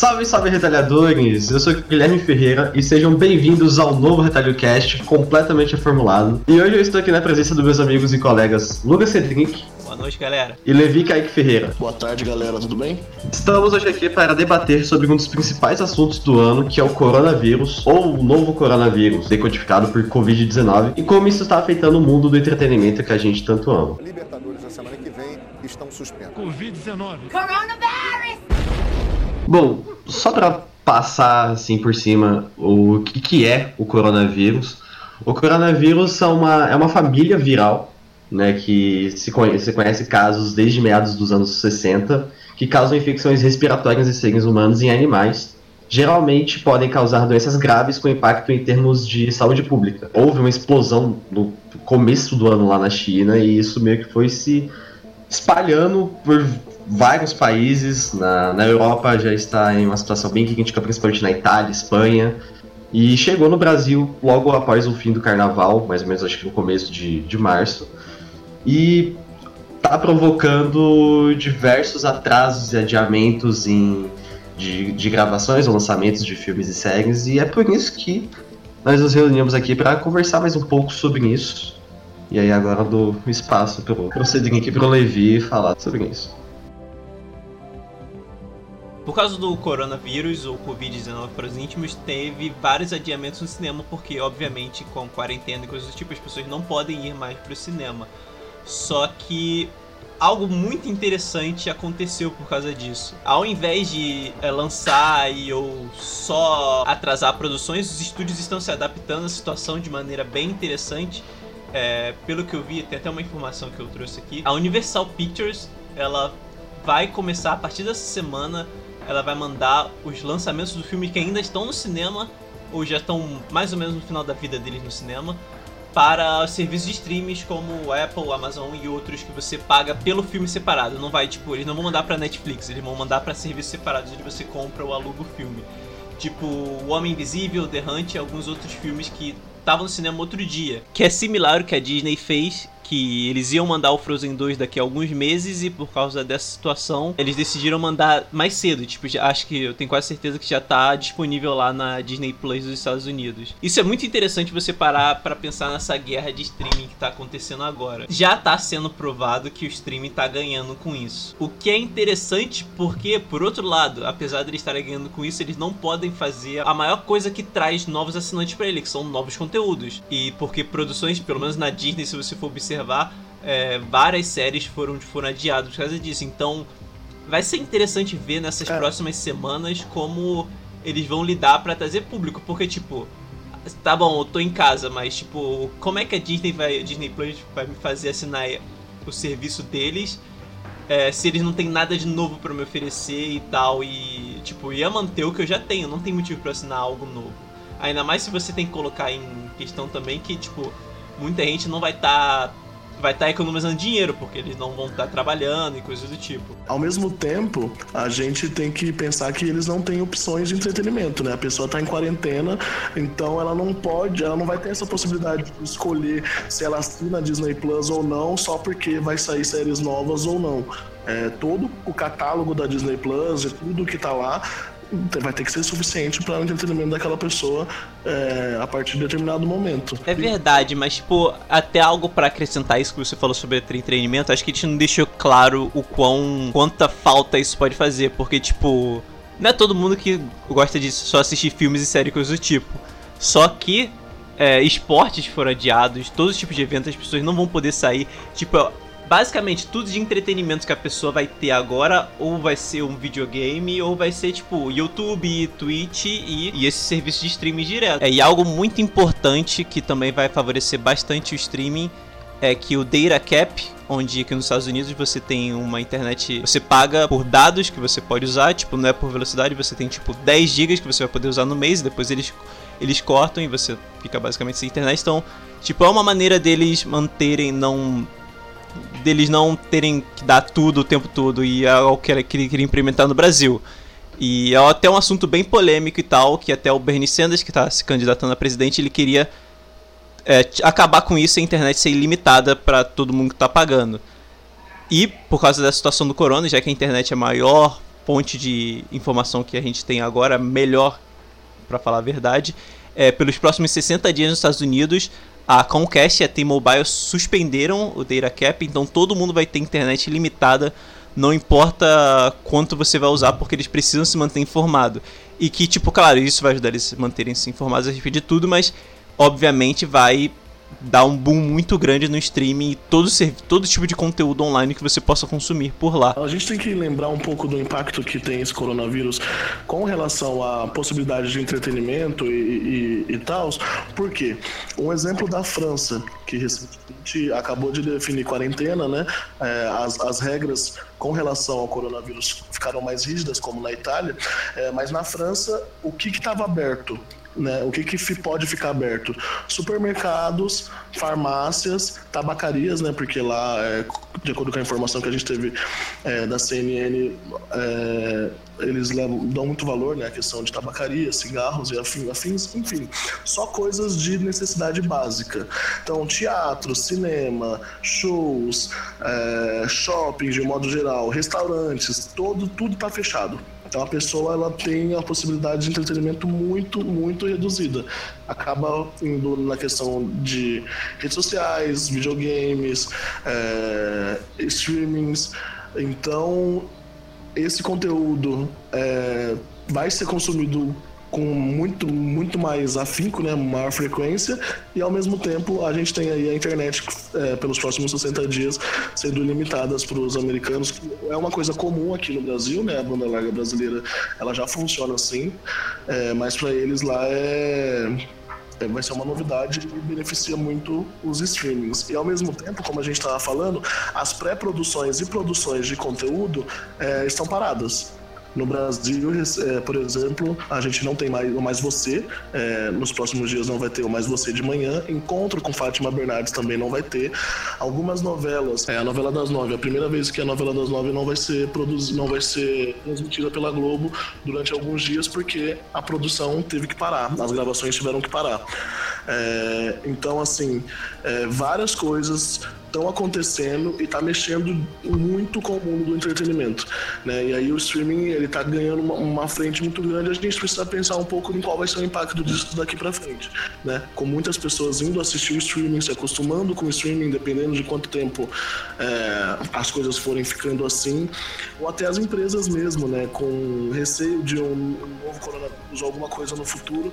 Salve, salve, retalhadores! Eu sou o Guilherme Ferreira e sejam bem-vindos ao novo Retalho Cast completamente reformulado. E hoje eu estou aqui na presença dos meus amigos e colegas Lucas Cedric. Boa noite, galera. E Levi Kaique Ferreira. Boa tarde, galera, tudo bem? Estamos hoje aqui para debater sobre um dos principais assuntos do ano, que é o coronavírus, ou o novo coronavírus, decodificado por Covid-19, e como isso está afetando o mundo do entretenimento que a gente tanto ama. Libertadores na semana que vem estão suspensos. Covid-19. Bom, só para passar assim por cima o que, que é o coronavírus. O coronavírus é uma, é uma família viral, né, que se conhece, se conhece casos desde meados dos anos 60, que causam infecções respiratórias em seres humanos e animais. Geralmente podem causar doenças graves com impacto em termos de saúde pública. Houve uma explosão no começo do ano lá na China e isso meio que foi se espalhando por vários países. Na, na Europa já está em uma situação bem crítica, principalmente na Itália, Espanha. E chegou no Brasil logo após o fim do carnaval, mais ou menos acho que no começo de, de março. E está provocando diversos atrasos e adiamentos em, de, de gravações ou lançamentos de filmes e séries. E é por isso que nós nos reunimos aqui para conversar mais um pouco sobre isso. E aí agora eu dou espaço para o Cedric e para o Levi falar sobre isso. Por causa do coronavírus ou Covid-19 para os íntimos, teve vários adiamentos no cinema, porque, obviamente, com quarentena e coisas do tipo, as pessoas não podem ir mais para o cinema. Só que algo muito interessante aconteceu por causa disso. Ao invés de é, lançar e ou só atrasar produções, os estúdios estão se adaptando à situação de maneira bem interessante. É, pelo que eu vi, tem até uma informação que eu trouxe aqui. A Universal Pictures, ela vai começar a partir dessa semana ela vai mandar os lançamentos do filme que ainda estão no cinema ou já estão mais ou menos no final da vida deles no cinema para serviços de streams como o Apple, Amazon e outros que você paga pelo filme separado. Não vai, tipo, eles não vão mandar para Netflix, eles vão mandar para serviços separados onde você compra ou aluga o filme. Tipo, O Homem Invisível, The Hunt e alguns outros filmes que estavam no cinema outro dia. Que é similar ao que a Disney fez que eles iam mandar o Frozen 2 daqui a alguns meses e por causa dessa situação eles decidiram mandar mais cedo. Tipo, já, acho que eu tenho quase certeza que já tá disponível lá na Disney Plus dos Estados Unidos. Isso é muito interessante você parar para pensar nessa guerra de streaming que tá acontecendo agora. Já tá sendo provado que o streaming tá ganhando com isso. O que é interessante porque, por outro lado, apesar de eles estarem ganhando com isso, eles não podem fazer a maior coisa que traz novos assinantes para ele, que são novos conteúdos. E porque produções, pelo menos na Disney, se você for observar observar, é, várias séries foram, foram adiadas por causa disso. Então, vai ser interessante ver nessas é. próximas semanas como eles vão lidar para trazer público, porque tipo, tá bom, eu tô em casa, mas tipo, como é que a Disney vai, a Disney Plus vai me fazer assinar o serviço deles? É, se eles não têm nada de novo para me oferecer e tal, e tipo, ia manter o que eu já tenho, não tem motivo para assinar algo novo. Ainda mais se você tem que colocar em questão também que, tipo, muita gente não vai estar tá vai estar tá economizando dinheiro, porque eles não vão estar tá trabalhando e coisas do tipo. Ao mesmo tempo, a gente tem que pensar que eles não têm opções de entretenimento, né? A pessoa está em quarentena, então ela não pode, ela não vai ter essa possibilidade de escolher se ela assina Disney Plus ou não, só porque vai sair séries novas ou não. É, todo o catálogo da Disney Plus e tudo que tá lá vai ter que ser suficiente para o entretenimento daquela pessoa é, a partir de determinado momento. É verdade, mas tipo, até algo para acrescentar isso que você falou sobre entretenimento, acho que a gente não deixou claro o quão quanta falta isso pode fazer, porque tipo, não é todo mundo que gosta de só assistir filmes e séries coisas do tipo. Só que é, esportes foram adiados, todos os tipos de eventos as pessoas não vão poder sair. Tipo, basicamente tudo de entretenimento que a pessoa vai ter agora ou vai ser um videogame ou vai ser tipo YouTube, Twitch e, e esse serviço de streaming direto. É, e algo muito importante que também vai favorecer bastante o streaming é que o data cap, onde aqui nos Estados Unidos você tem uma internet, você paga por dados que você pode usar, tipo, não é por velocidade, você tem tipo 10 GB que você vai poder usar no mês, depois eles eles cortam e você fica basicamente sem internet. Então, tipo, é uma maneira deles manterem não deles não terem que dar tudo o tempo todo e é algo que ele queria implementar no Brasil. E é até um assunto bem polêmico e tal, que até o Bernie Sanders, que está se candidatando a presidente, ele queria é, acabar com isso e a internet ser ilimitada para todo mundo que está pagando. E por causa da situação do corona, já que a internet é a maior fonte de informação que a gente tem agora, melhor para falar a verdade, é, pelos próximos 60 dias nos Estados Unidos, a Comcast e a T-Mobile suspenderam o data cap, então todo mundo vai ter internet limitada, não importa quanto você vai usar, porque eles precisam se manter informado. E que, tipo, claro, isso vai ajudar eles a se manterem se informados a respeito de tudo, mas obviamente vai dá um boom muito grande no streaming e todo, todo tipo de conteúdo online que você possa consumir por lá. A gente tem que lembrar um pouco do impacto que tem esse coronavírus com relação à possibilidade de entretenimento e, e, e tal. Por quê? Um exemplo da França, que recentemente acabou de definir quarentena, né? É, as, as regras com relação ao coronavírus ficaram mais rígidas, como na Itália, é, mas na França, o que estava aberto? Né? O que, que pode ficar aberto? Supermercados, farmácias, tabacarias, né? Porque lá, é, de acordo com a informação que a gente teve é, da CNN, é, eles levam, dão muito valor né, à questão de tabacaria, cigarros e afins, enfim, só coisas de necessidade básica. Então, teatro, cinema, shows, é, shopping de modo geral, restaurantes, todo, tudo está fechado. Então a pessoa ela tem a possibilidade de entretenimento muito, muito reduzida. Acaba indo na questão de redes sociais, videogames, é, streamings. Então esse conteúdo é, vai ser consumido com muito, muito mais afinco, né, maior frequência, e ao mesmo tempo a gente tem aí a internet é, pelos próximos 60 dias sendo limitadas para os americanos, que é uma coisa comum aqui no Brasil, né, a banda larga brasileira ela já funciona assim, é, mas para eles lá é, é, vai ser uma novidade e beneficia muito os streamings. E ao mesmo tempo, como a gente estava falando, as pré-produções e produções de conteúdo é, estão paradas. No Brasil, é, por exemplo, a gente não tem mais o Mais Você. É, nos próximos dias não vai ter o Mais Você de manhã. Encontro com Fátima Bernardes também não vai ter. Algumas novelas, é, a novela das nove, a primeira vez que a novela das nove não vai ser produzida, não vai ser transmitida pela Globo durante alguns dias porque a produção teve que parar, as gravações tiveram que parar. É, então, assim, é, várias coisas estão acontecendo e está mexendo muito com o mundo do entretenimento, né? E aí o streaming ele está ganhando uma, uma, frente muito grande. A gente precisa pensar um pouco em qual vai ser o impacto disso daqui para frente, né? Com muitas pessoas indo assistir o streaming, se acostumando com o streaming, dependendo de quanto tempo é, as coisas forem ficando assim, ou até as empresas mesmo, né? Com receio de um, um novo coronavírus ou alguma coisa no futuro,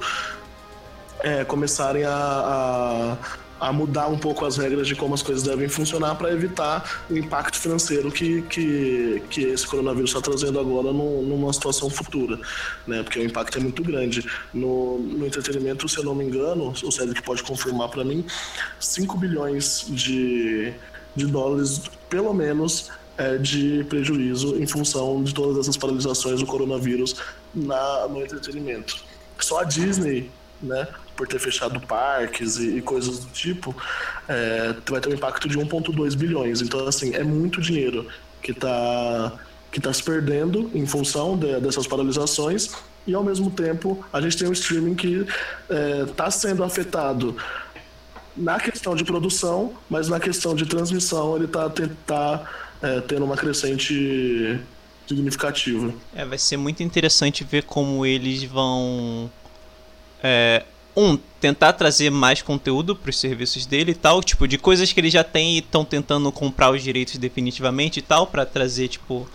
é, começarem a, a, a, mudar um pouco as regras de como as coisas devem funcionar para evitar o impacto financeiro que, que, que esse coronavírus está trazendo agora no, numa situação futura, né? Porque o impacto é muito grande. No, no entretenimento, se eu não me engano, o Cédric pode confirmar para mim, 5 bilhões de, de dólares, pelo menos, é, de prejuízo em função de todas essas paralisações do coronavírus na, no entretenimento. Só a Disney né, por ter fechado parques e, e coisas do tipo, é, vai ter um impacto de 1,2 bilhões. Então, assim, é muito dinheiro que está que tá se perdendo em função de, dessas paralisações e, ao mesmo tempo, a gente tem um streaming que está é, sendo afetado na questão de produção, mas na questão de transmissão ele está tá, é, tendo uma crescente significativa. É, vai ser muito interessante ver como eles vão é, um, tentar trazer mais conteúdo para os serviços dele e tal, tipo, de coisas que ele já tem e estão tentando comprar os direitos definitivamente e tal, para trazer, tipo,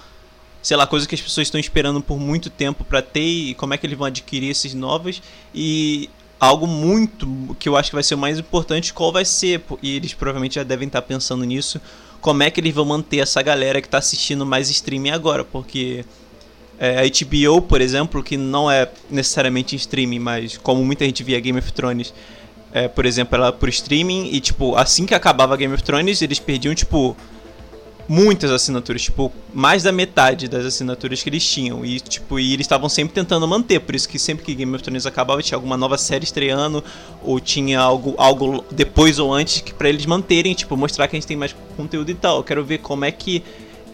sei lá, coisas que as pessoas estão esperando por muito tempo para ter e como é que eles vão adquirir esses novos. E algo muito que eu acho que vai ser o mais importante, qual vai ser, e eles provavelmente já devem estar pensando nisso, como é que eles vão manter essa galera que está assistindo mais streaming agora, porque é, a HBO, por exemplo, que não é necessariamente em streaming, mas como muita gente via Game of Thrones, é, por exemplo, ela por streaming e tipo, assim que acabava Game of Thrones, eles perdiam tipo muitas assinaturas, tipo, mais da metade das assinaturas que eles tinham. E tipo, e eles estavam sempre tentando manter, por isso que sempre que Game of Thrones acabava, tinha alguma nova série estreando ou tinha algo algo depois ou antes que para eles manterem, tipo, mostrar que a gente tem mais conteúdo e tal. Eu quero ver como é que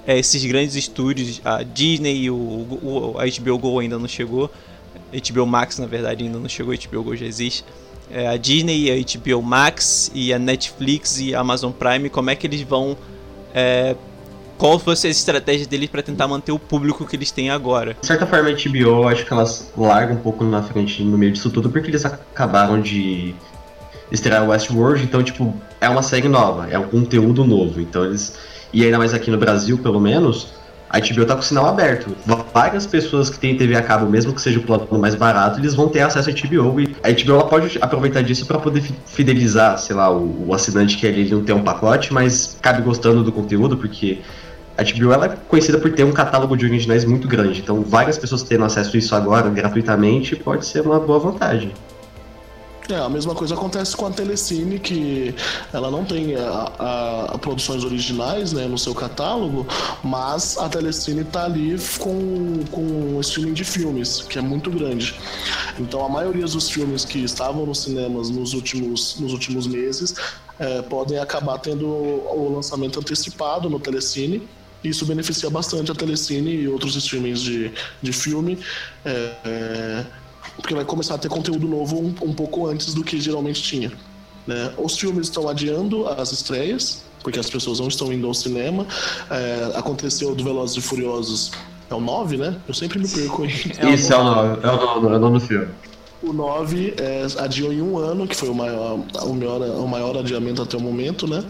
é, esses grandes estúdios, a Disney e o, o, a HBO Go ainda não chegou, HBO Max na verdade ainda não chegou, HBO Go já existe. É, a Disney, a HBO Max e a Netflix e a Amazon Prime, como é que eles vão é, qual fosse a estratégia deles para tentar manter o público que eles têm agora. De certa forma, a HBO, acho que elas largam um pouco na frente no meio disso tudo, porque eles acabaram de estrear Westworld, então, tipo, é uma série nova, é um conteúdo novo. Então eles. E ainda mais aqui no Brasil, pelo menos, a HBO tá com sinal aberto. Várias pessoas que têm TV a cabo, mesmo que seja o plano mais barato, eles vão ter acesso à HBO e a HBO pode aproveitar disso para poder fidelizar, sei lá, o, o assinante que ele não tem um pacote, mas cabe gostando do conteúdo, porque a HBO ela é conhecida por ter um catálogo de originais muito grande, então várias pessoas tendo acesso a isso agora gratuitamente pode ser uma boa vantagem. É, a mesma coisa acontece com a Telecine, que ela não tem a, a, a produções originais né, no seu catálogo, mas a Telecine está ali com, com um streaming de filmes, que é muito grande. Então a maioria dos filmes que estavam nos cinemas nos últimos, nos últimos meses é, podem acabar tendo o lançamento antecipado no Telecine. Isso beneficia bastante a Telecine e outros streamings de, de filme. É, é, porque vai começar a ter conteúdo novo um, um pouco antes do que geralmente tinha. Né? Os filmes estão adiando as estreias, porque as pessoas não estão indo ao cinema. É, aconteceu do Velozes e Furiosos, é o 9, né? Eu sempre me perco aí. É Isso, é o 9, é o 9, é o nome do filme. O 9 é, adiou em um ano, que foi o maior, o, maior, o maior adiamento até o momento, né?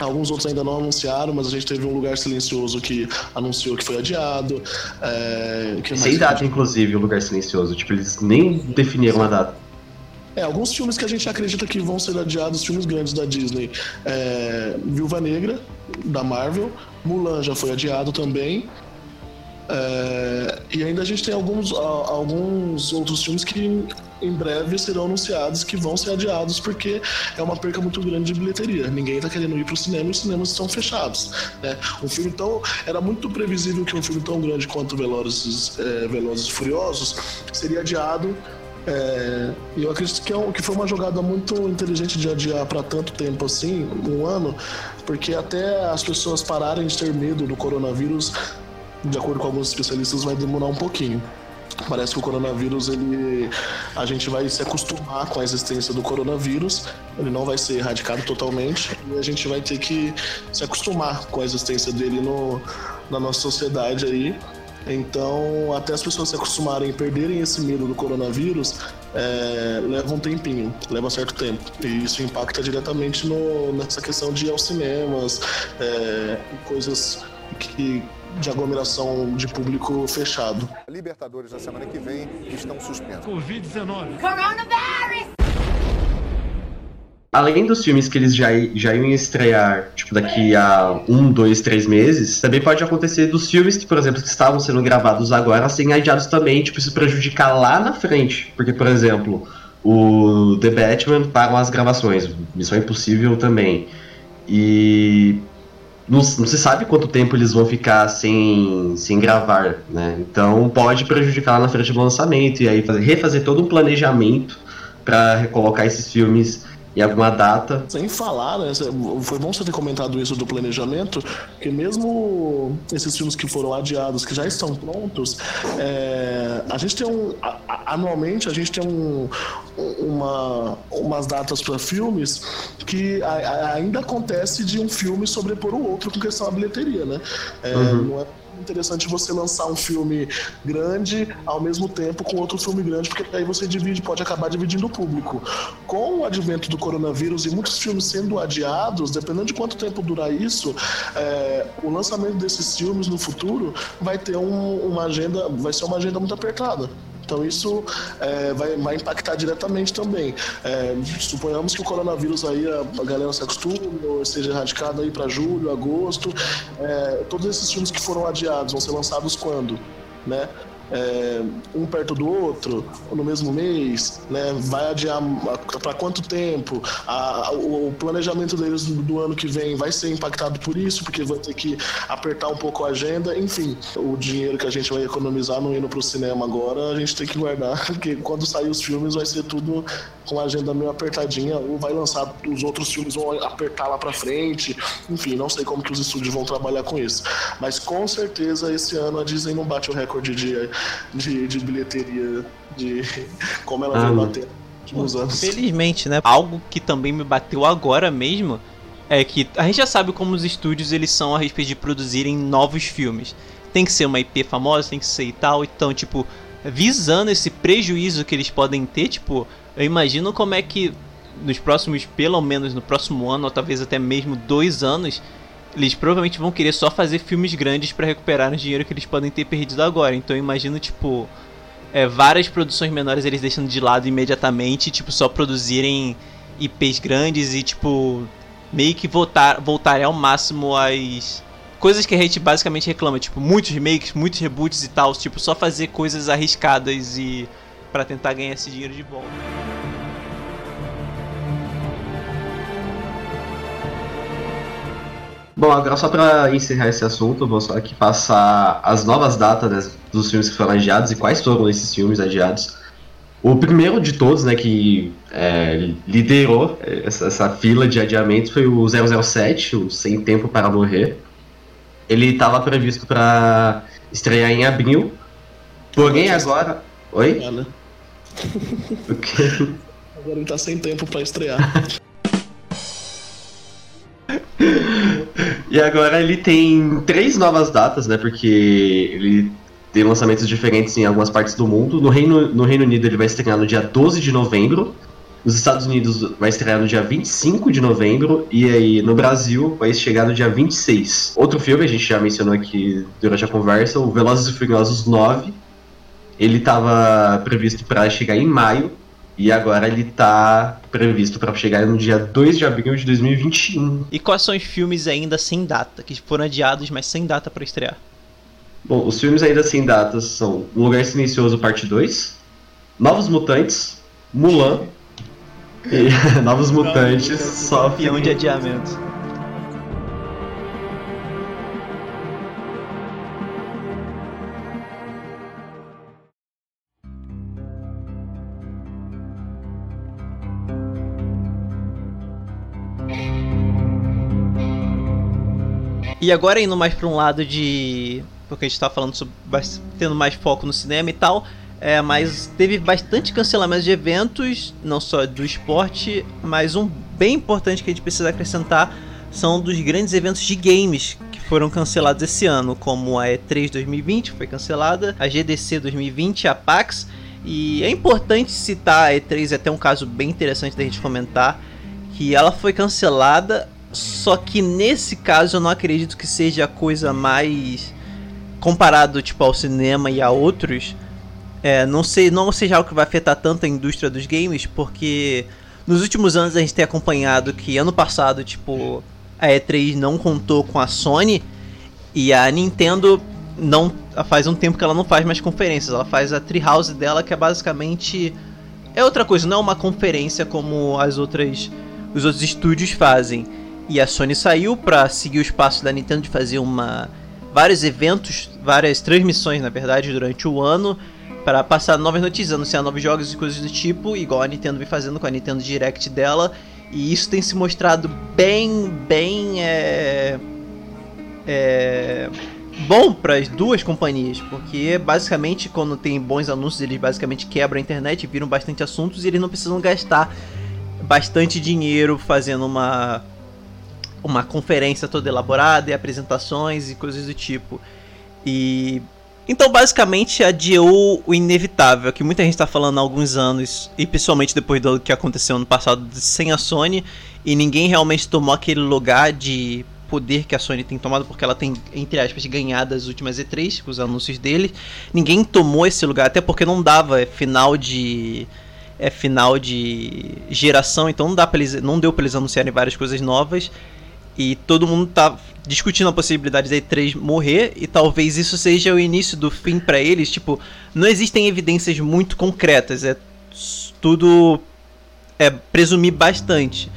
Alguns outros ainda não anunciaram, mas a gente teve um lugar silencioso que anunciou que foi adiado. É, que Sem data, inclusive, o lugar silencioso. Tipo, eles nem definiram a data. É, alguns filmes que a gente acredita que vão ser adiados, filmes grandes da Disney. É, Viúva Negra, da Marvel. Mulan já foi adiado também. É, e ainda a gente tem alguns, alguns outros filmes que em breve serão anunciados que vão ser adiados porque é uma perca muito grande de bilheteria. Ninguém está querendo ir para o cinema e os cinemas estão fechados. Né? Um filme tão. Era muito previsível que um filme tão grande quanto Velozes, é, Velozes e Furiosos seria adiado. É, e eu acredito que, é um, que foi uma jogada muito inteligente de adiar para tanto tempo assim, um ano, porque até as pessoas pararem de ter medo do coronavírus, de acordo com alguns especialistas, vai demorar um pouquinho. Parece que o coronavírus, ele, a gente vai se acostumar com a existência do coronavírus, ele não vai ser erradicado totalmente, e a gente vai ter que se acostumar com a existência dele no, na nossa sociedade aí. Então, até as pessoas se acostumarem e perderem esse medo do coronavírus, é, leva um tempinho, leva certo tempo. E isso impacta diretamente no, nessa questão de ir aos cinemas, é, coisas que de aglomeração de público fechado. Libertadores na semana que vem estão suspensos. Covid-19. Coronavirus! Além dos filmes que eles já, já iam estrear, tipo, daqui a um, dois, três meses, também pode acontecer dos filmes que, por exemplo, que estavam sendo gravados agora, serem adiados também, tipo, isso prejudicar lá na frente. Porque, por exemplo, o The Batman pagam as gravações, Missão Impossível também. E não, não, se sabe quanto tempo eles vão ficar sem, sem gravar, né? Então pode prejudicar na frente do lançamento e aí fazer, refazer todo um planejamento para recolocar esses filmes em alguma data. Sem falar, né? Foi bom você ter comentado isso do planejamento, porque mesmo esses filmes que foram adiados, que já estão prontos, é, a gente tem um. Anualmente a gente tem um, uma, umas datas para filmes que ainda acontece de um filme sobrepor o outro com questão da bilheteria, né? É, uhum. Não é interessante você lançar um filme grande ao mesmo tempo com outro filme grande, porque aí você divide, pode acabar dividindo o público. Com o advento do coronavírus e muitos filmes sendo adiados, dependendo de quanto tempo durar isso, é, o lançamento desses filmes no futuro vai ter um, uma agenda, vai ser uma agenda muito apertada. Então isso é, vai, vai, impactar diretamente também. É, suponhamos que o coronavírus aí, a, galera se acostume, ou esteja erradicado aí para julho, agosto. É, todos esses filmes que foram adiados vão ser lançados quando? Né? É, um perto do outro, no mesmo mês, né? Vai adiar para quanto tempo? A, o, planejamento deles do, do, ano que vem vai ser impactado por isso, porque vai ter que apertar um pouco a agenda. Enfim, o dinheiro que a gente vai economizar não indo para o cinema agora, a gente tem que guardar, porque quando sair os filmes vai ser tudo com a agenda meio apertadinha, ou vai lançar os outros filmes vão apertar lá para frente. Enfim, não sei como que os estúdios vão trabalhar com isso. Mas com certeza esse ano a Disney não bate o recorde de de, de bilheteria, de como ela ah, vem bater nos anos. Felizmente, né? Algo que também me bateu agora mesmo é que a gente já sabe como os estúdios eles são a respeito de produzirem novos filmes. Tem que ser uma IP famosa, tem que ser e tal. Então, tipo, visando esse prejuízo que eles podem ter, tipo, eu imagino como é que nos próximos, pelo menos no próximo ano, ou talvez até mesmo dois anos, eles provavelmente vão querer só fazer filmes grandes para recuperar o dinheiro que eles podem ter perdido agora. Então eu imagino, tipo, é, várias produções menores eles deixando de lado imediatamente, tipo, só produzirem IPs grandes e, tipo, meio que voltar, voltarem ao máximo às coisas que a gente basicamente reclama, tipo, muitos remakes, muitos reboots e tal, tipo, só fazer coisas arriscadas e para tentar ganhar esse dinheiro de volta. Bom, agora só para encerrar esse assunto, vou só aqui passar as novas datas né, dos filmes que foram adiados e quais foram esses filmes adiados. O primeiro de todos, né, que é, liderou essa, essa, fila de adiamentos foi o 007, o Sem Tempo para Morrer. Ele estava previsto para estrear em abril, porém agora... Oi? É, né? o quê? Agora ele tá sem tempo para estrear. E agora ele tem três novas datas, né? Porque ele tem lançamentos diferentes em algumas partes do mundo. No Reino, no Reino Unido ele vai estrear no dia 12 de novembro. Nos Estados Unidos vai estrear no dia 25 de novembro. E aí no Brasil vai chegar no dia 26. Outro filme, a gente já mencionou aqui durante a conversa, o Velozes e Furiosos 9. Ele estava previsto para chegar em maio. E agora ele tá previsto para chegar no dia 2 de abril de 2021. E quais são os filmes ainda sem data, que foram adiados, mas sem data para estrear? Bom, os filmes ainda sem datas são O Lugar Silencioso Parte 2, Novos Mutantes, Mulan e Novos Mutantes sofrem de adiamento. E agora indo mais para um lado de. Porque a gente tá falando sobre. tendo mais foco no cinema e tal. É, mas teve bastante cancelamento de eventos, não só do esporte, mas um bem importante que a gente precisa acrescentar são dos grandes eventos de games que foram cancelados esse ano, como a E3 2020 foi cancelada, a GDC 2020, a PAX. E é importante citar a E3, é até um caso bem interessante da gente comentar, que ela foi cancelada só que nesse caso eu não acredito que seja a coisa mais comparado tipo ao cinema e a outros. É, não sei, não seja algo que vai afetar tanto a indústria dos games, porque nos últimos anos a gente tem acompanhado que ano passado, tipo, a E3 não contou com a Sony e a Nintendo não faz um tempo que ela não faz mais conferências, ela faz a Treehouse dela que é basicamente é outra coisa, não é uma conferência como as outras os outros estúdios fazem. E a Sony saiu para seguir o espaço da Nintendo de fazer uma vários eventos, várias transmissões, na verdade, durante o ano para passar novas notícias, anunciar novos jogos e coisas do tipo, igual a Nintendo vem fazendo com a Nintendo Direct dela. E isso tem se mostrado bem, bem é, é bom para as duas companhias, porque basicamente quando tem bons anúncios eles basicamente quebram a internet, viram bastante assuntos e eles não precisam gastar bastante dinheiro fazendo uma uma conferência toda elaborada e apresentações e coisas do tipo. E então basicamente adiou o inevitável, que muita gente está falando há alguns anos, e principalmente depois do que aconteceu no passado sem a Sony, e ninguém realmente tomou aquele lugar de poder que a Sony tem tomado, porque ela tem, entre aspas, ganhado as últimas E3 com os anúncios dele. Ninguém tomou esse lugar, até porque não dava, é final de. É final de geração, então não dá para eles, não deu para eles anunciarem várias coisas novas. E todo mundo tá discutindo a possibilidade da E3 morrer e talvez isso seja o início do fim para eles. Tipo, não existem evidências muito concretas, é tudo é presumir bastante.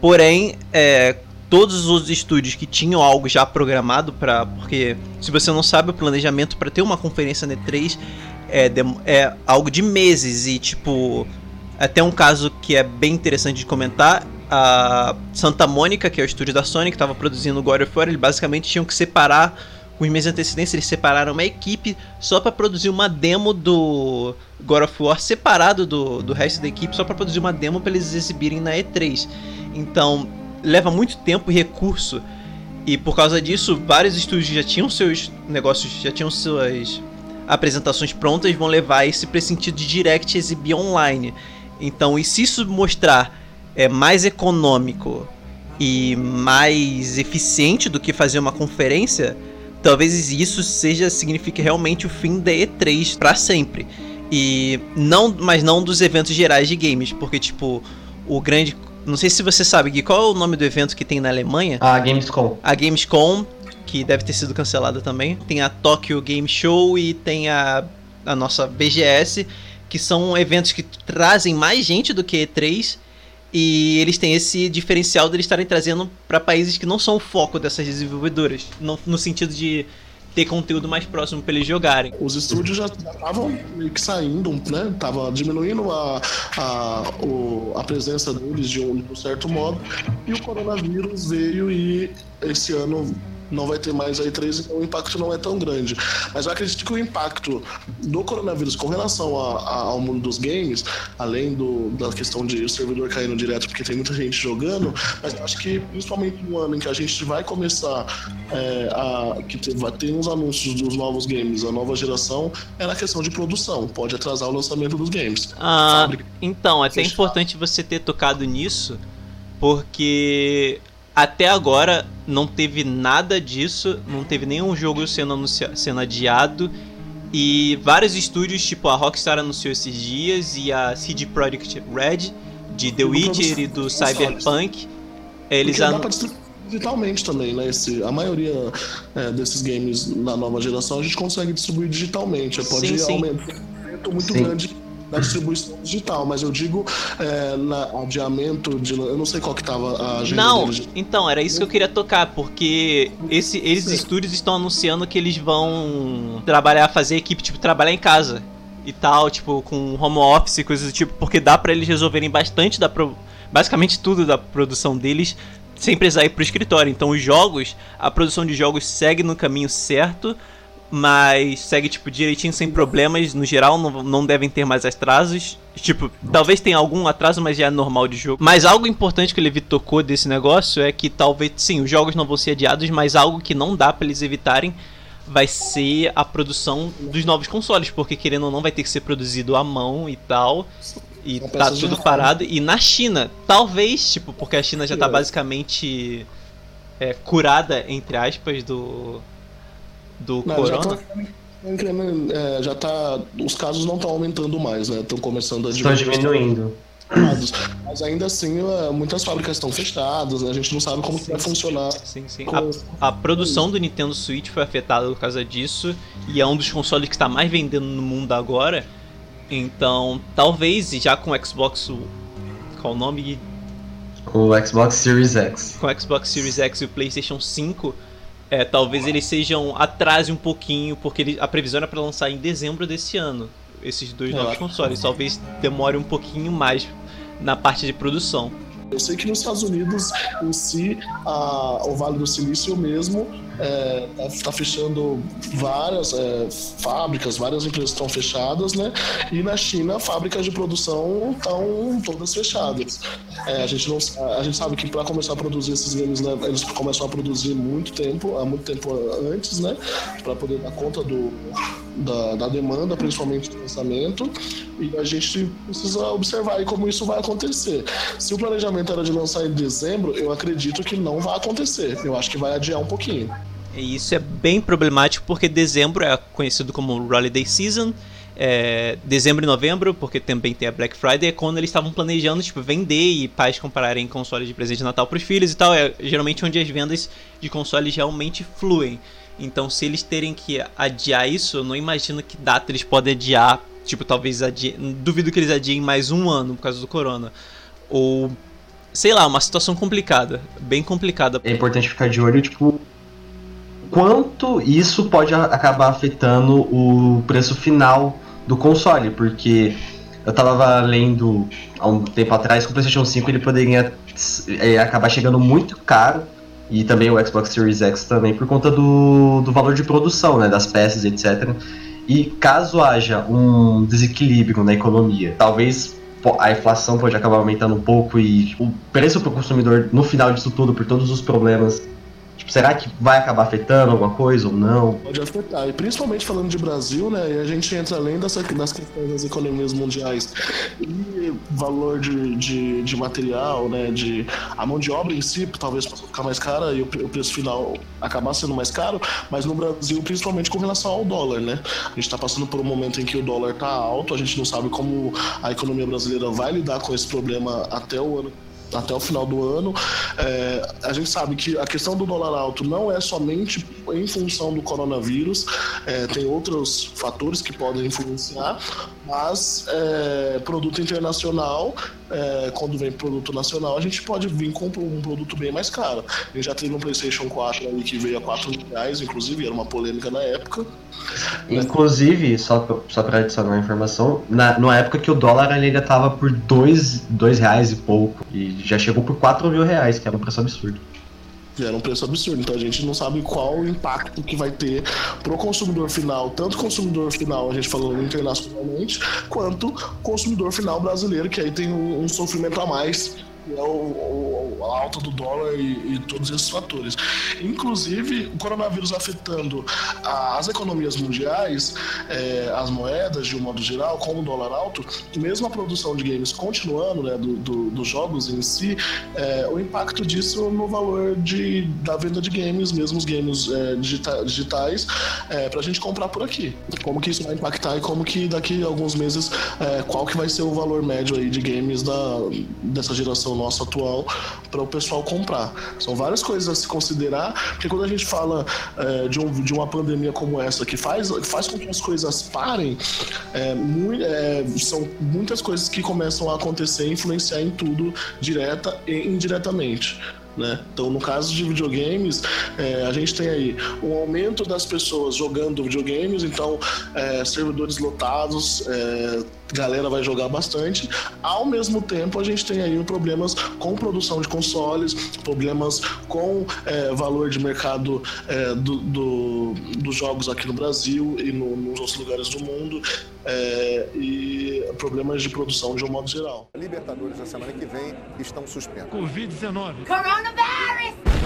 Porém, é, todos os estúdios que tinham algo já programado para, porque se você não sabe o planejamento para ter uma conferência na E3 é, é algo de meses e tipo até um caso que é bem interessante de comentar a Santa Mônica, que é o estúdio da Sony, que estava produzindo o God of War, eles basicamente tinham que separar com os meses de antecedência, eles separaram uma equipe só para produzir uma demo do God of War separado do, do resto da equipe, só para produzir uma demo para eles exibirem na E3. Então, leva muito tempo e recurso. E por causa disso, vários estúdios já tinham seus negócios, já tinham suas apresentações prontas, vão levar esse para sentido de direct exibir online. Então, e se isso mostrar é mais econômico e mais eficiente do que fazer uma conferência, talvez isso seja signifique realmente o fim da E3 para sempre. E não, mas não dos eventos gerais de games, porque tipo, o grande, não sei se você sabe, Gui, qual é o nome do evento que tem na Alemanha? A Gamescom. A Gamescom, que deve ter sido cancelada também. Tem a Tokyo Game Show e tem a a nossa BGS, que são eventos que trazem mais gente do que E3 e eles têm esse diferencial de eles estarem trazendo para países que não são o foco dessas desenvolvedoras, no, no sentido de ter conteúdo mais próximo para eles jogarem. Os estúdios já estavam meio que saindo, né? Tava diminuindo a, a, o, a presença deles de um, de um certo modo. E o coronavírus veio e esse ano não vai ter mais a E3, então o impacto não é tão grande. Mas eu acredito que o impacto do coronavírus com relação a, a, ao mundo dos games, além do, da questão de o servidor caindo direto porque tem muita gente jogando, mas eu acho que principalmente no ano em que a gente vai começar é, a. que vai ter uns anúncios dos novos games, a nova geração, é na questão de produção. Pode atrasar o lançamento dos games. Ah, então, é até importante você ter tocado nisso, porque até agora não teve nada disso, não teve nenhum jogo sendo, anunciado, sendo adiado. E vários estúdios, tipo a Rockstar anunciou esses dias e a CD Projekt Red de The Witcher e do Cyberpunk. Eles anunciaram digitalmente também, né? Esse, a maioria é, desses games na nova geração a gente consegue distribuir digitalmente. Pode sim, sim. aumentar um muito sim. grande da distribuição digital, mas eu digo é, na adiamento de. Eu não sei qual que tava a agenda Não, deles. então, era isso que eu queria tocar, porque esse, Sim. estúdios estão anunciando que eles vão trabalhar, fazer equipe, tipo, trabalhar em casa e tal, tipo, com home office e coisas do tipo, porque dá para eles resolverem bastante da. Pro... Basicamente tudo da produção deles sem precisar ir pro escritório. Então os jogos, a produção de jogos segue no caminho certo mas segue, tipo, direitinho, sem problemas. No geral, não, não devem ter mais atrasos. Tipo, talvez tenha algum atraso, mas já é normal de jogo. Mas algo importante que o Levi tocou desse negócio é que talvez, sim, os jogos não vão ser adiados, mas algo que não dá para eles evitarem vai ser a produção dos novos consoles, porque querendo ou não vai ter que ser produzido à mão e tal. E tá tudo parado. E na China, talvez, tipo, porque a China já tá basicamente é, curada, entre aspas, do do não, corona? Já, tá, é, já tá. Os casos não estão aumentando mais, né? Estão começando a Estão diminuindo. Mas ainda assim, é, muitas fábricas estão fechadas, né? a gente não sabe como sim, vai funcionar. Sim, sim. Com... A, a, produção do Nintendo Switch foi afetada por causa disso, e é um dos consoles que está mais vendendo no mundo agora. Então, talvez, já com o Xbox. Qual o nome? O Xbox Series X. Com o Xbox Series X e o PlayStation 5 é, talvez eles sejam atrase um pouquinho, porque ele, a previsão era para lançar em dezembro desse ano, esses dois novos consoles. Talvez demore um pouquinho mais na parte de produção. Eu sei que nos Estados Unidos, em si, a, o Vale do Silício mesmo é, tá, tá fechando várias é, fábricas, várias empresas estão fechadas, né? E na China, fábricas de produção estão todas fechadas. É, a, gente não, a gente sabe que para começar a produzir esses games, né, eles começam a produzir muito tempo, há muito tempo antes, né? Para poder dar conta do, da, da demanda, principalmente do lançamento. E a gente precisa observar como isso vai acontecer. Se o planejamento era de lançar em dezembro, eu acredito que não vai acontecer. Eu acho que vai adiar um pouquinho. E isso é bem problemático porque dezembro é conhecido como Holiday Season. É, dezembro e novembro, porque também tem a Black Friday, é quando eles estavam planejando tipo, vender e pais comprarem consoles de presente de Natal para os filhos e tal. É geralmente onde as vendas de consoles realmente fluem. Então, se eles terem que adiar isso, eu não imagino que data eles podem adiar. Tipo, talvez adie... Duvido que eles adiem mais um ano por causa do corona. Ou. Sei lá, uma situação complicada. Bem complicada. É importante ficar de olho, tipo. Quanto isso pode acabar afetando o preço final do console, porque eu tava lendo há um tempo atrás que o PlayStation 5 ele poderia é, acabar chegando muito caro e também o Xbox Series X também por conta do, do valor de produção, né, das peças, etc. E caso haja um desequilíbrio na economia, talvez a inflação pode acabar aumentando um pouco e o preço para o consumidor no final disso tudo, por todos os problemas Tipo, será que vai acabar afetando alguma coisa ou não? Pode afetar. E principalmente falando de Brasil, né? E a gente entra além dessa, das questões das economias mundiais e valor de, de, de material, né? De, a mão de obra em si, talvez possa ficar mais cara e o, o preço final acabar sendo mais caro, mas no Brasil, principalmente com relação ao dólar, né? A gente está passando por um momento em que o dólar está alto, a gente não sabe como a economia brasileira vai lidar com esse problema até o ano até o final do ano. É, a gente sabe que a questão do dólar alto não é somente em função do coronavírus, é, tem outros fatores que podem influenciar, mas é, produto internacional, é, quando vem produto nacional, a gente pode vir com um produto bem mais caro. A gente já teve um PlayStation 4 ali que veio a 4 reais, inclusive, era uma polêmica na época. Inclusive, só, só para adicionar uma informação, na, na época que o dólar ainda estava por 2 reais e pouco, e já chegou por 4 mil reais, que era um preço absurdo. Era um preço absurdo, então a gente não sabe qual o impacto que vai ter pro consumidor final, tanto consumidor final, a gente falando internacionalmente, quanto consumidor final brasileiro, que aí tem um, um sofrimento a mais é o, o, a alta do dólar e, e, todos esses fatores. Inclusive, o coronavírus afetando as economias mundiais, é, as moedas de um modo geral, como o dólar alto, mesmo a produção de games continuando, né, do, do, dos jogos em si, é, o impacto disso no valor de, da venda de games, mesmo os games é, digita, digitais, para a gente comprar por aqui. Como que isso vai impactar e como que daqui a alguns meses, qual que vai ser o valor médio aí de games da, dessa geração nosso atual para o pessoal comprar. São várias coisas a se considerar, porque quando a gente fala é, de, um, de uma pandemia como essa, que faz, faz com que as coisas parem, é, é, são muitas coisas que começam a acontecer e influenciar em tudo, direta e indiretamente. Né? Então, no caso de videogames, é, a gente tem aí um aumento das pessoas jogando videogames, então é, servidores lotados, é, galera vai jogar bastante. Ao mesmo tempo, a gente tem aí problemas com produção de consoles, problemas com é, valor de mercado é, do, do, dos jogos aqui no Brasil e no, nos outros lugares do mundo, é, e problemas de produção de um modo geral. Libertadores, na semana que vem, estão suspensos. Covid-19. Coronavirus!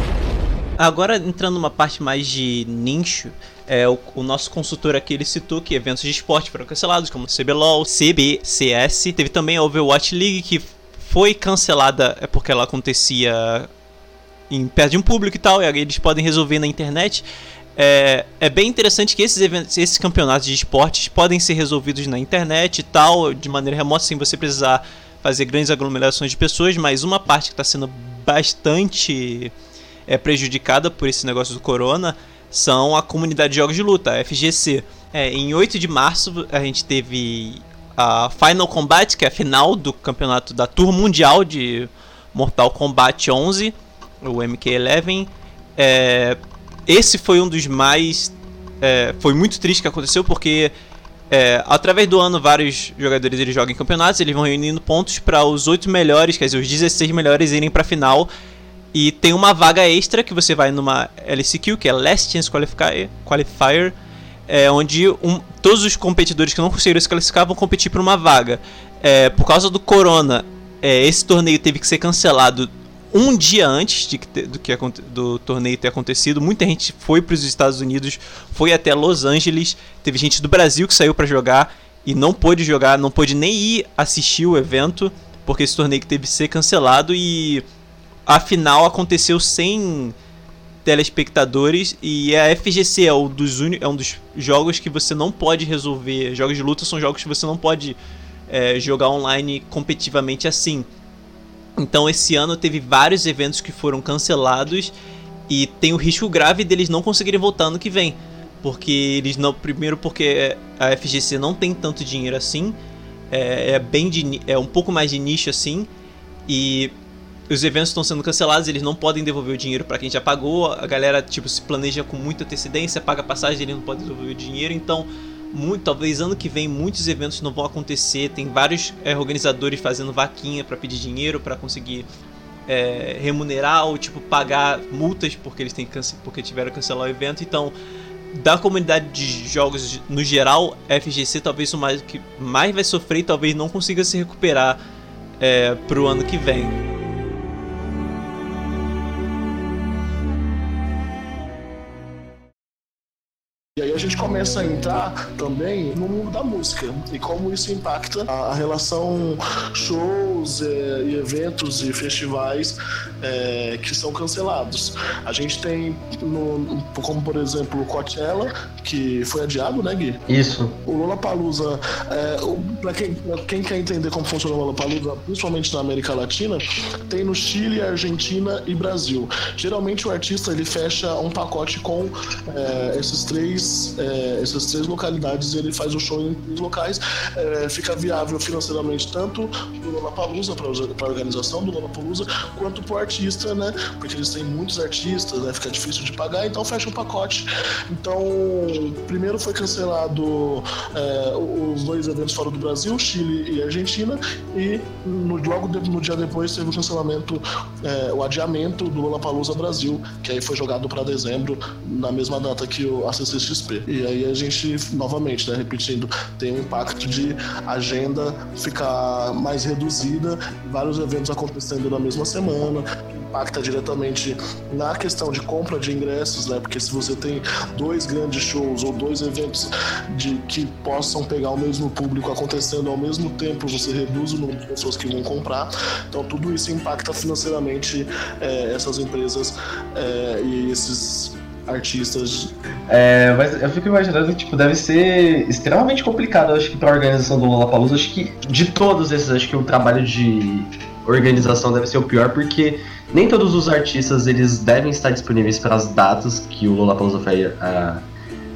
Agora entrando numa parte mais de nicho, é, o, o, nosso consultor aqui ele citou que eventos de esporte foram cancelados, como CBLOL, CBCS. Teve também a Overwatch League que foi cancelada é porque ela acontecia em perto de um público e tal, e eles podem resolver na internet. É, é bem interessante que esses eventos, esses campeonatos de esportes podem ser resolvidos na internet e tal, de maneira remota, sem você precisar fazer grandes aglomerações de pessoas, mas uma parte que está sendo bastante é prejudicada por esse negócio do corona são a comunidade de jogos de luta, a FGC. É, em 8 de março a gente teve a Final Combat, que é a final do campeonato da Tour Mundial de Mortal Kombat 11, o MK11. É, esse foi um dos mais. É, foi muito triste que aconteceu porque é, através do ano, vários jogadores eles jogam em campeonatos, eles vão reunindo pontos para os 8 melhores, quer dizer, os 16 melhores irem para a final e tem uma vaga extra que você vai numa LCQ, que é Last Chance Qualifier, qualifier é, onde um, todos os competidores que não conseguiram se classificar vão competir por uma vaga. É, por causa do corona, é, esse torneio teve que ser cancelado um dia antes de do, que, do torneio ter acontecido. Muita gente foi para os Estados Unidos, foi até Los Angeles. Teve gente do Brasil que saiu para jogar e não pôde jogar, não pôde nem ir assistir o evento, porque esse torneio teve que ser cancelado e a final aconteceu sem telespectadores e a FGC é um dos, é um dos jogos que você não pode resolver. Jogos de luta são jogos que você não pode é, jogar online competitivamente assim. Então esse ano teve vários eventos que foram cancelados e tem o risco grave deles não conseguirem voltar ano que vem. Porque eles não. Primeiro porque a FGC não tem tanto dinheiro assim. É, é bem de, é um pouco mais de nicho assim. E os eventos estão sendo cancelados, eles não podem devolver o dinheiro para quem já pagou. A galera tipo se planeja com muita antecedência, paga passagem, ele não pode devolver o dinheiro. Então, muito, talvez ano que vem muitos eventos não vão acontecer. Tem vários é, organizadores fazendo vaquinha para pedir dinheiro para conseguir é, remunerar ou tipo pagar multas porque eles têm porque tiveram que cancelar o evento. Então, da comunidade de jogos no geral, FGC talvez o mais que mais vai sofrer talvez não consiga se recuperar é, pro ano que vem. relationship. Começa a entrar também no mundo da música e como isso impacta a, relação shows é, e eventos e festivais é, que são cancelados. A gente tem, no, como por exemplo, o Coachella, que foi adiado, né, Gui? Isso. O Lollapalooza, é, para quem, quem quer entender como funciona o Lollapalooza, principalmente na América Latina, tem no Chile, Argentina e Brasil. Geralmente o artista ele fecha um pacote com é, esses três é, essas três localidades ele faz o show em três locais. É, fica viável financeiramente tanto do Lollapalooza, para a organização do Lollapalooza, quanto para o artista, né? Porque eles têm muitos artistas, né? Fica difícil de pagar, então fecha um pacote. Então, primeiro foi cancelado é, os dois eventos fora do Brasil, Chile e Argentina, e no, logo de, no dia depois teve o cancelamento, é, o adiamento do Lollapalooza Brasil, que aí foi jogado para dezembro, na mesma data que o ACCX XP. E aí a gente, novamente, né, repetindo, tem um impacto de agenda ficar mais reduzida, vários eventos acontecendo na mesma semana, impacta diretamente na questão de compra de ingressos, né? Porque se você tem dois grandes shows ou dois eventos de que possam pegar o mesmo público acontecendo ao mesmo tempo, você reduz o número de pessoas que vão comprar. Então tudo isso impacta financeiramente é, essas empresas é, e esses artistas. É, mas eu fico imaginando que tipo, deve ser extremamente complicado, acho que, para a organização do Lollapalooza. Acho que de todos esses, acho que o trabalho de organização deve ser o pior, porque nem todos os artistas eles devem estar disponíveis para as datas que o Lollapalooza foi uh,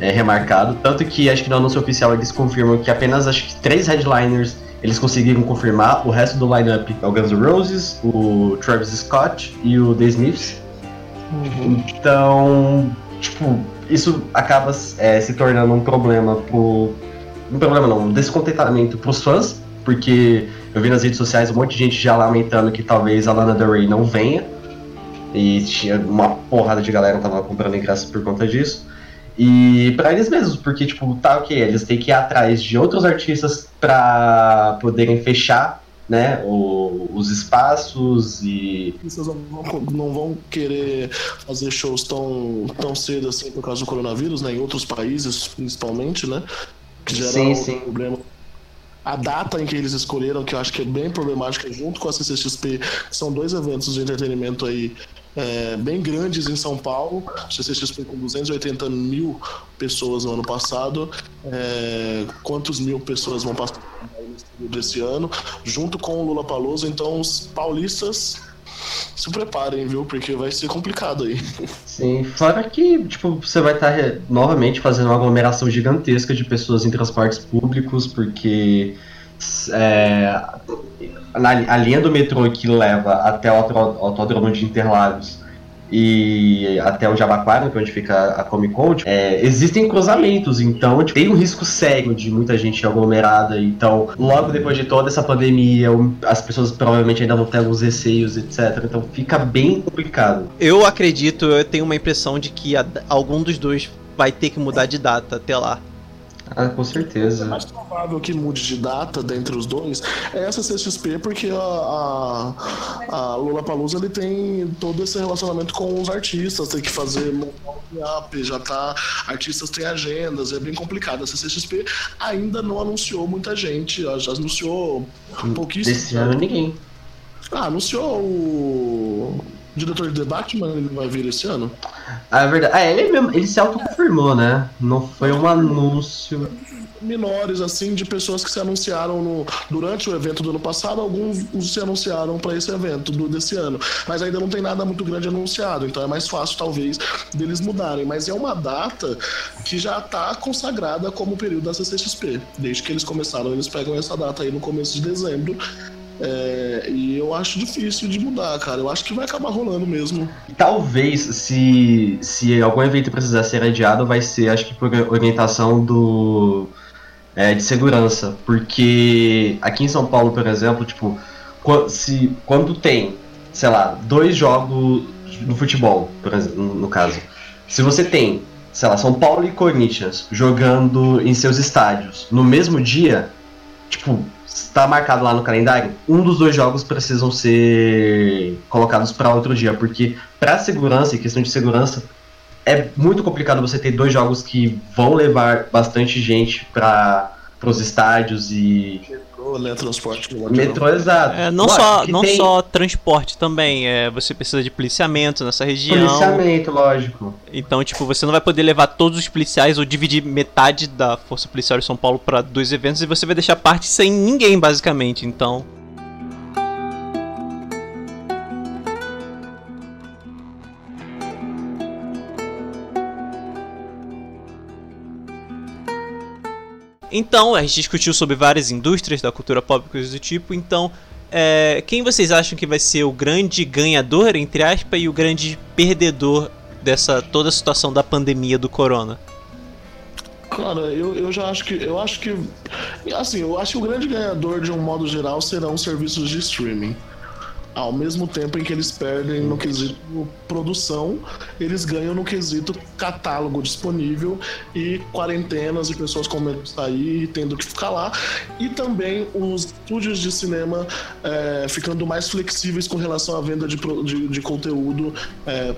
é, remarcado. Tanto que acho que no anúncio oficial eles confirmam que apenas acho que três headliners eles conseguiram confirmar. O resto do lineup é o Guns N' Roses, o Travis Scott e o The Smiths. Uhum. Então, tipo, isso acaba é, se tornando um problema pro. Um problema não, um descontentamento pros fãs, porque eu vi nas redes sociais um monte de gente já lamentando que talvez a Lana Del Rey não venha. E tinha uma porrada de galera que tava comprando ingressos por conta disso. E para eles mesmos, porque, tipo, tá ok, eles têm que ir atrás de outros artistas para poderem fechar né, o, os espaços e. Vocês não vão, não vão querer fazer shows tão, tão cedo assim por causa do coronavírus, né? Em outros países, principalmente, né? Que gera sim, um sim. problema. A data em que eles escolheram, que eu acho que é bem problemática, junto com a CCXP, são dois eventos de entretenimento aí é, bem grandes em São Paulo. A CCXP com 280 mil pessoas no ano passado. É, quantos mil pessoas vão passar desse ano, junto com o Lula Palusa. Então, os paulistas se preparem, viu? Porque vai ser complicado aí. Sim, fora que, tipo, você vai estar tá novamente fazendo uma aglomeração gigantesca de pessoas em transportes públicos, porque é, a linha do metrô que leva até o autódromo de Interlagos e até o Jabaquara, que é onde fica a Comic Con, tipo, é, existem cruzamentos, então tipo, tem um risco sério de muita gente aglomerada. Então, logo depois de toda essa pandemia, as pessoas provavelmente ainda vão ter alguns receios, etc. Então, fica bem complicado. Eu acredito, eu tenho uma impressão de que algum dos dois vai ter que mudar de data até lá. Ah, com certeza. É mais provável que mude de data dentre os dois é essa CXP, porque a, a, a Lula Palusa ele tem todo esse relacionamento com os artistas, tem que fazer up, já tá. Artistas têm agendas, é bem complicado. A CXP ainda não anunciou muita gente, já anunciou pouquíssimo. Desse ano ninguém. Ah, anunciou o diretor de The Batman ele vai vir esse ano? É verdade. Ah, ele, mesmo, ele se autoconfirmou, né? Não foi um anúncio. Menores, assim, de pessoas que se anunciaram no, durante o evento do ano passado, alguns se anunciaram para esse evento do, desse ano. Mas ainda não tem nada muito grande anunciado, então é mais fácil, talvez, deles mudarem. Mas é uma data que já está consagrada como período da CCXP. Desde que eles começaram, eles pegam essa data aí no começo de dezembro é, e eu acho difícil de mudar, cara. Eu acho que vai acabar rolando mesmo. Talvez, se, se algum evento precisar ser adiado, vai ser, acho que por orientação do. É, de segurança. Porque aqui em São Paulo, por exemplo, tipo, se, quando tem, sei lá, dois jogos no futebol, por exemplo, no caso. Se você tem sei lá, São Paulo e Corinthians jogando em seus estádios no mesmo dia, tipo, está marcado lá no calendário, um dos dois jogos precisam ser colocados para outro dia, porque para segurança e questão de segurança é muito complicado você ter dois jogos que vão levar bastante gente para os estádios e Metrô, né? Transporte. metrô exato. É, não Lógico só, não tem só transporte também, é, você precisa de policiamento nessa região. policiamento, lógico. Então, tipo, você não vai poder levar todos os policiais ou dividir metade da Força Policial de São Paulo para dois eventos e você vai deixar parte sem ninguém, basicamente. Então, Então, a gente discutiu sobre várias indústrias da cultura pop e coisas do tipo. Então, é, quem vocês acham que vai ser o grande ganhador, entre aspas, e o grande perdedor dessa toda a situação da pandemia do corona? Cara, eu, eu já acho que. Eu acho que. Assim, eu acho que o grande ganhador, de um modo geral, serão os serviços de streaming. Ao mesmo tempo em que eles perdem no quesito produção, eles ganham no quesito catálogo disponível e quarentenas e pessoas com medo de sair e tendo que ficar lá. E também os estúdios de cinema é, ficando mais flexíveis com relação à venda de, de, de conteúdo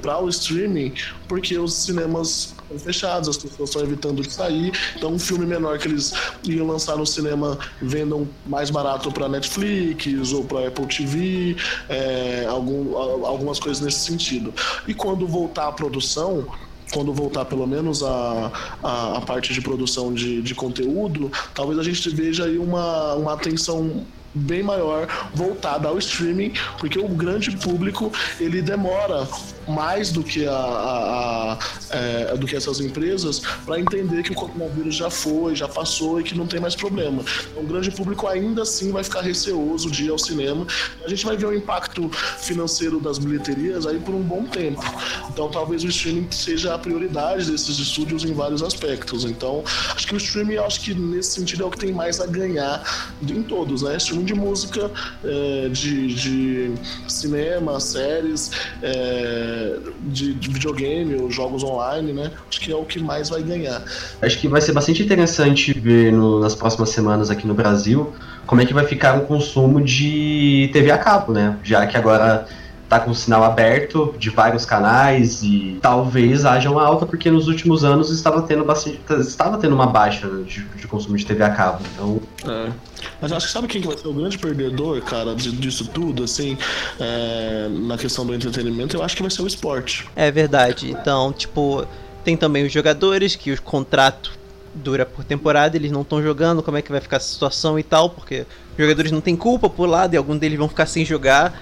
para o streaming, porque os cinemas estão fechados, as pessoas estão evitando de sair. Então, um filme menor que eles iam lançar no cinema vendam mais barato para Netflix ou para Apple TV, é, algum, algumas coisas nesse sentido. E quando voltar a produção, quando voltar pelo menos a, a, a parte de produção de, de conteúdo, talvez a gente veja aí uma, uma atenção bem maior voltada ao streaming, porque o grande público ele demora mais do que a, a- a- é, do que essas empresas para entender que o coronavírus já foi, já passou e que não tem mais problema. Então, o grande público ainda assim vai ficar receoso de ir ao cinema. A gente vai ver o impacto financeiro das bilheterias aí por um bom tempo. Então talvez o streaming seja a prioridade desses estúdios em vários aspectos. Então acho que o streaming, acho que nesse sentido é o que tem mais a ganhar em todos, né? Streaming de música, é, de, de cinema, séries, é, de, de videogame ou jogos online, né? Acho que é o que mais vai ganhar. Acho que vai ser bastante interessante ver no- nas próximas semanas aqui no Brasil como é que vai ficar o consumo de TV a cabo, né? Já que agora tá com o sinal aberto de vários canais e talvez haja uma alta porque nos últimos anos estava tendo bastante estava tendo uma baixa de, de consumo de TV a cabo. Então, É. Mas acho que sabe quem que vai ser o grande perdedor, cara, disso tudo, assim, é, na questão do entretenimento? Eu acho que vai ser o esporte. É verdade. Então, tipo, tem também os jogadores que o contrato dura por temporada, eles não estão jogando, como é que vai ficar essa situação e tal, porque os jogadores não têm culpa por lado e alguns deles vão ficar sem jogar.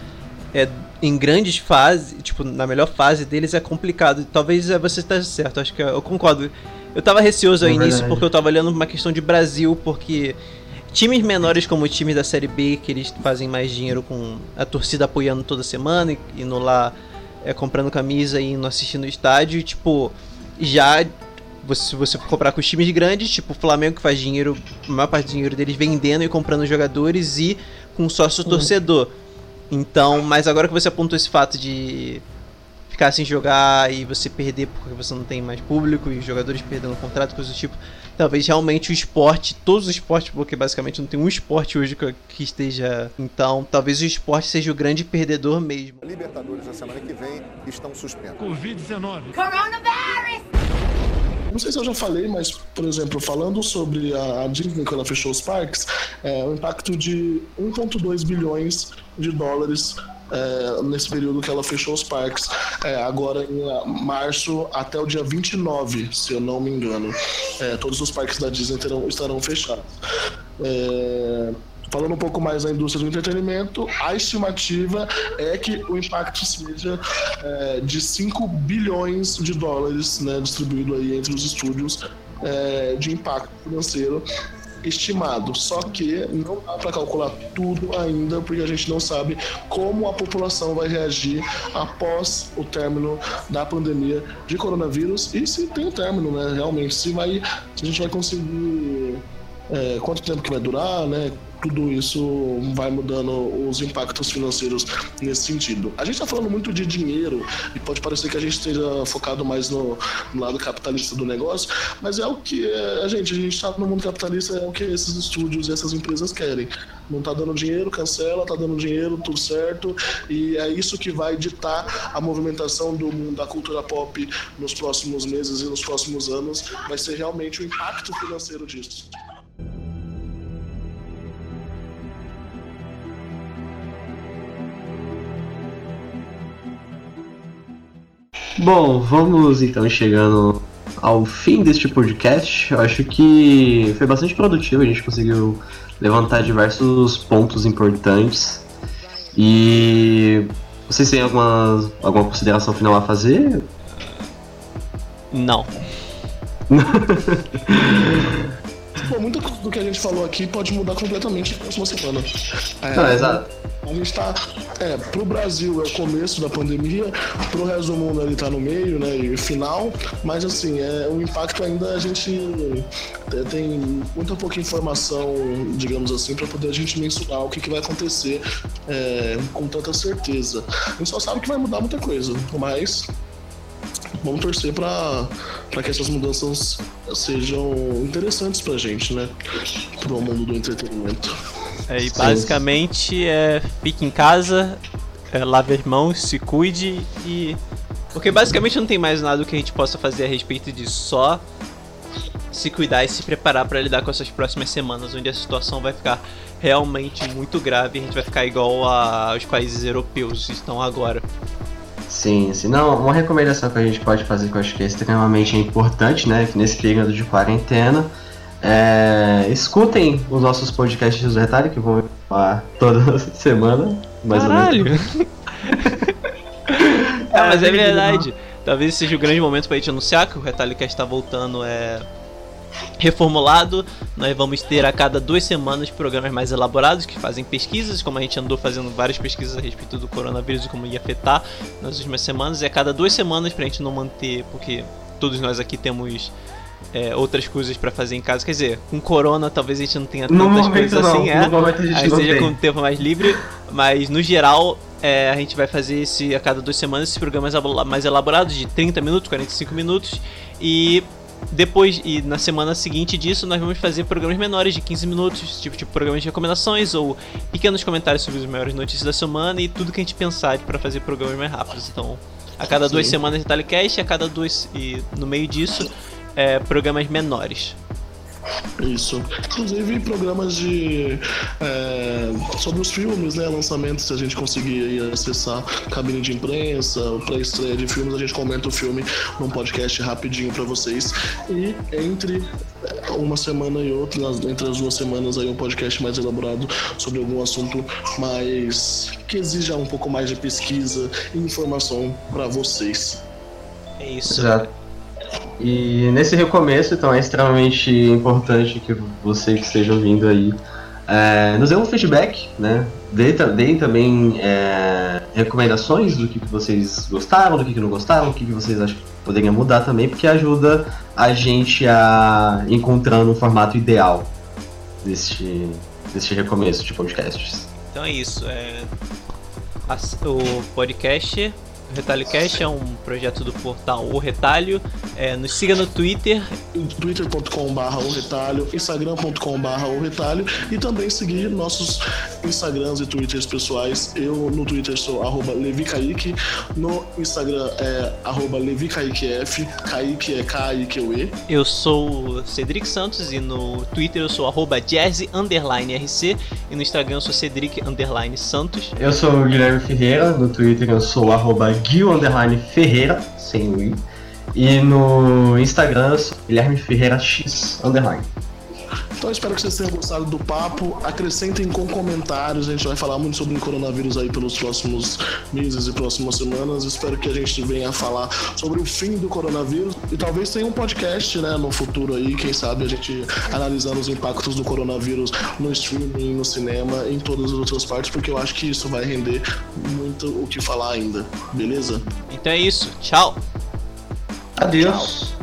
É, em grandes fases, tipo, na melhor fase deles é complicado. Talvez é, você esteja certo, acho que eu, eu concordo. Eu tava receoso ao É início verdade. porque eu tava olhando uma questão de Brasil, porque times menores como o time da Série B, que eles fazem mais dinheiro com a torcida apoiando toda semana e indo lá é, comprando camisa e indo assistir no estádio, tipo, já você, se você for comprar com os times grandes, tipo o Flamengo que faz dinheiro, a maior parte do dinheiro deles vendendo e comprando jogadores e com sócio torcedor. Então, mas agora que você apontou esse fato de ficar sem jogar e você perder porque você não tem mais público e os jogadores perdendo o contrato, coisas do tipo, talvez realmente o esporte, todos os esportes, porque basicamente não tem um esporte hoje que, que esteja. Então, talvez o esporte seja o grande perdedor mesmo. Libertadores na semana que vem estão suspensos. Covid-19. Coronavirus! Não sei se eu já falei, mas, por exemplo, falando sobre a a Disney quando ela fechou os parques, é, o impacto de 1,2 bilhões de dólares é, nesse período que ela fechou os parques, é, agora em ah, março até o dia 29, se eu não me engano. É, todos os parques da Disney terão, estarão fechados. É, Falando um pouco mais da indústria do entretenimento, a estimativa é que o impacto seja é, de 5 bilhões de dólares, né, distribuído aí entre os estúdios, é, de impacto financeiro estimado. Só que não dá para calcular tudo ainda, porque a gente não sabe como a população vai reagir após o término da pandemia de coronavírus e se tem um término, né? Realmente, se vai, se a gente vai conseguir é, quanto tempo que vai durar, né? tudo isso vai mudando os impactos financeiros nesse sentido. A gente está falando muito de dinheiro e pode parecer que a gente esteja focado mais no, no lado capitalista do negócio, mas é o que é, a gente, a gente está no mundo capitalista, é o que esses estúdios e essas empresas querem. Não está dando dinheiro, cancela, está dando dinheiro, tudo certo, e é isso que vai ditar a movimentação do mundo da cultura pop nos próximos meses e nos próximos anos, vai ser realmente o impacto financeiro disso. Bom, vamos então chegando ao fim deste podcast. Eu acho que foi bastante produtivo, a gente conseguiu levantar diversos pontos importantes. E vocês têm alguma, alguma consideração final a fazer? Não. Pô, muito do que a gente falou aqui pode mudar completamente na próxima semana. É, Não, exato. A gente tá. É, pro Brasil é o começo da pandemia, pro resto do mundo ele tá no meio, né? E final, mas assim, é, o impacto ainda a gente é, tem muita pouca informação, digamos assim, para poder a gente mensurar o que, que vai acontecer é, com tanta certeza. A gente só sabe que vai mudar muita coisa, mas vamos torcer para que essas mudanças sejam interessantes pra gente, né? Pro mundo do entretenimento. É, e basicamente é fique em casa, é, lave as mãos, se cuide e. Porque basicamente não tem mais nada que a gente possa fazer a respeito disso, só se cuidar e se preparar para lidar com essas próximas semanas, onde a situação vai ficar realmente muito grave e a gente vai ficar igual aos países europeus estão agora. Sim, sim. Não, uma recomendação que a gente pode fazer que eu acho que é extremamente importante, né? Que nesse período de quarentena, é, escutem os nossos podcasts do Retalho, que vão lá toda semana, mais Caralho. ou menos. é, mas é É, verdade. Talvez seja o grande momento pra gente anunciar que o Retalhocast está voltando é reformulado. Nós vamos ter a cada duas semanas programas mais elaborados que fazem pesquisas, como a gente andou fazendo várias pesquisas a respeito do coronavírus e como ia afetar nas últimas semanas. E a cada duas semanas pra gente não manter, porque todos nós aqui temos é, outras coisas pra fazer em casa. Quer dizer, com corona talvez a gente não tenha tantas coisas não, assim, é. a gente seja tem. com o tempo mais livre, mas no geral é, a gente vai fazer esse a cada duas semanas esses programas mais elaborados de 30 minutos, 45 minutos e depois e na semana seguinte disso nós vamos fazer programas menores de 15 minutos, tipo, tipo programas de recomendações ou pequenos comentários sobre as maiores notícias da semana e tudo que a gente pensar para fazer programas mais rápidos. Então, a cada duas Sim. semanas de Telecast e a cada duas e no meio disso é, programas menores. Isso. Inclusive programas de. é, sobre os filmes, né? Lançamentos, se a gente conseguir aí acessar cabine de imprensa, pré-estreia de filmes, a gente comenta o filme num podcast rapidinho pra vocês. E entre é, uma semana e outra, entre as duas semanas aí um podcast mais elaborado sobre algum assunto mais. que exija um pouco mais de pesquisa e informação pra vocês. É isso. Exato. E nesse recomeço, então, é extremamente importante que você que esteja ouvindo aí é, nos dê um feedback, né? Dê, também é, recomendações do que, que vocês gostaram, do que, que não gostaram, o que, que vocês acham que poderia mudar também, porque ajuda a gente a encontrar um formato ideal deste, deste recomeço de podcasts. Então é isso. É... O podcast, o RetalhoCast, é um projeto do portal O Retalho. É, nos siga no Twitter. twitter.com.br o retalho, instagram.com.br o retalho e também seguir nossos Instagrams e Twitters pessoais. Eu no Twitter sou arroba LeviKaique, no Instagram é arroba LeviKaiqueF, Kaique é K-I-Q-E. Eu sou o Cedric Santos e no Twitter eu sou arroba jazz underline RC e no Instagram eu sou Cedric underline Santos. Eu sou o Guilherme Ferreira, no Twitter eu sou arroba Gil underline Ferreira, sem o I. E no Instagram Guilherme Ferreira X underline. Então eu espero que vocês tenham gostado do papo. Acrescentem com comentários. A gente vai falar muito sobre o coronavírus aí pelos próximos meses e próximas semanas. Espero que a gente venha falar sobre o fim do coronavírus. E talvez tenha um podcast, né, no futuro aí. Quem sabe a gente analisando os impactos do coronavírus no streaming, no cinema, em todas as outras partes, porque eu acho que isso vai render muito o que falar ainda. Beleza? Então é isso. Tchau! Adeus.